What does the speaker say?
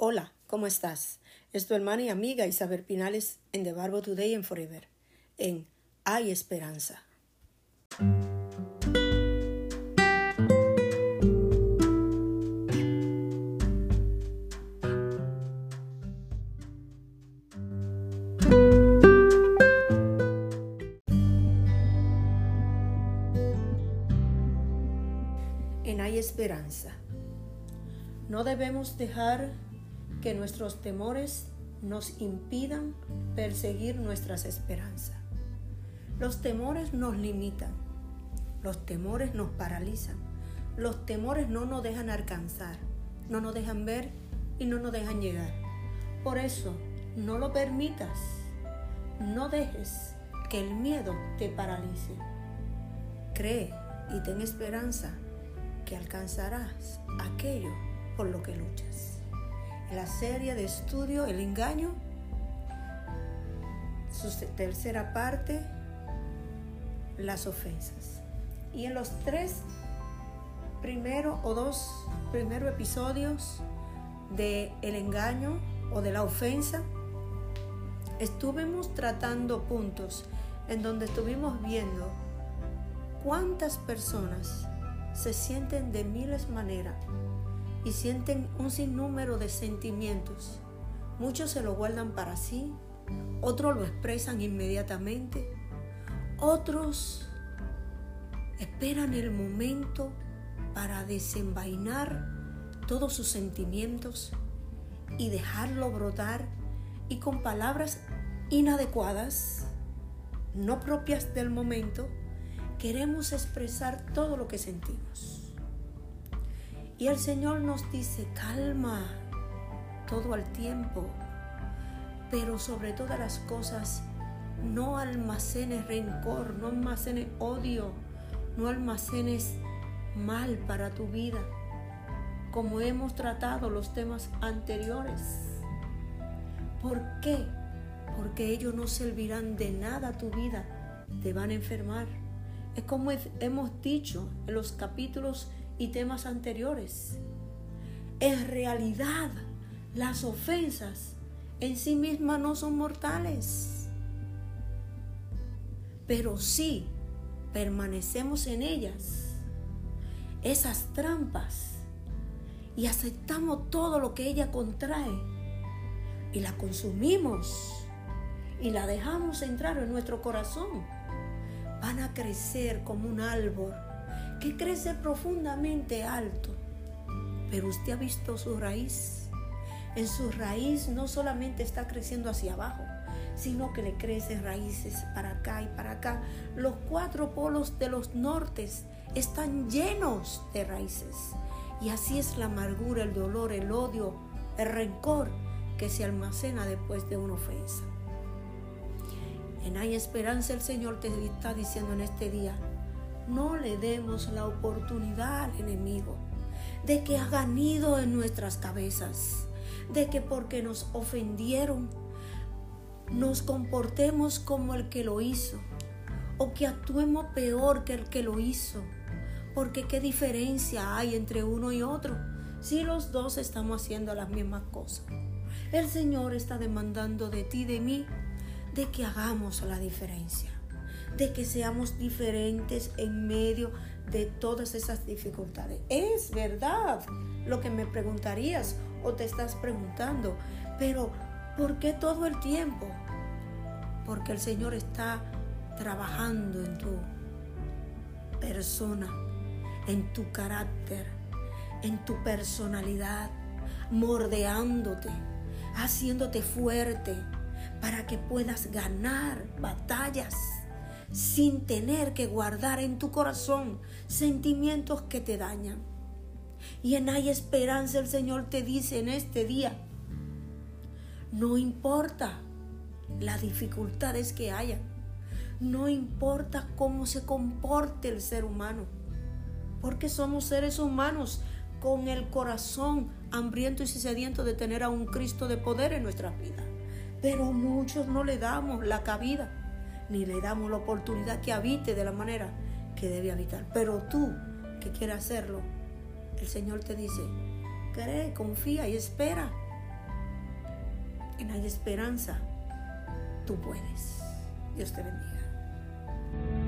Hola, ¿cómo estás? Es tu hermana y amiga Isabel Pinales en The Barbo Today and Forever, en Hay Esperanza. En Hay Esperanza. No debemos dejar que nuestros temores nos impidan perseguir nuestras esperanzas. Los temores nos limitan, los temores nos paralizan, los temores no nos dejan alcanzar, no nos dejan ver y no nos dejan llegar. Por eso, no lo permitas, no dejes que el miedo te paralice. Cree y ten esperanza que alcanzarás aquello por lo que luchas. La serie de estudio El engaño, su tercera parte, las ofensas. Y en los tres primeros o dos primeros episodios de El engaño o de la ofensa, estuvimos tratando puntos en donde estuvimos viendo cuántas personas se sienten de miles maneras y sienten un sinnúmero de sentimientos. Muchos se lo guardan para sí, otros lo expresan inmediatamente, otros esperan el momento para desenvainar todos sus sentimientos y dejarlo brotar y con palabras inadecuadas, no propias del momento, queremos expresar todo lo que sentimos. Y el Señor nos dice, calma todo al tiempo, pero sobre todas las cosas, no almacenes rencor, no almacenes odio, no almacenes mal para tu vida, como hemos tratado los temas anteriores. ¿Por qué? Porque ellos no servirán de nada a tu vida, te van a enfermar. Es como hemos dicho en los capítulos y temas anteriores. En realidad, las ofensas en sí mismas no son mortales, pero sí permanecemos en ellas, esas trampas, y aceptamos todo lo que ella contrae. Y la consumimos. Y la dejamos entrar en nuestro corazón, van a crecer como un árbol que crece profundamente alto. Pero usted ha visto su raíz. En su raíz no solamente está creciendo hacia abajo, sino que le crece raíces para acá y para acá. Los cuatro polos de los nortes están llenos de raíces. Y así es la amargura, el dolor, el odio, el rencor que se almacena después de una ofensa. En Hay Esperanza el Señor te está diciendo en este día, no le demos la oportunidad al enemigo de que haga nido en nuestras cabezas, de que porque nos ofendieron nos comportemos como el que lo hizo o que actuemos peor que el que lo hizo. Porque qué diferencia hay entre uno y otro si los dos estamos haciendo las mismas cosas. El Señor está demandando de ti, de mí, de que hagamos la diferencia de que seamos diferentes en medio de todas esas dificultades. Es verdad lo que me preguntarías o te estás preguntando, pero ¿por qué todo el tiempo? Porque el Señor está trabajando en tu persona, en tu carácter, en tu personalidad, mordeándote, haciéndote fuerte para que puedas ganar batallas sin tener que guardar en tu corazón sentimientos que te dañan. Y en Hay Esperanza el Señor te dice en este día, no importa las dificultades que haya, no importa cómo se comporte el ser humano, porque somos seres humanos con el corazón hambriento y sediento de tener a un Cristo de poder en nuestra vida. Pero muchos no le damos la cabida ni le damos la oportunidad que habite de la manera que debe habitar. Pero tú que quieres hacerlo, el Señor te dice, cree, confía y espera en hay esperanza, tú puedes. Dios te bendiga.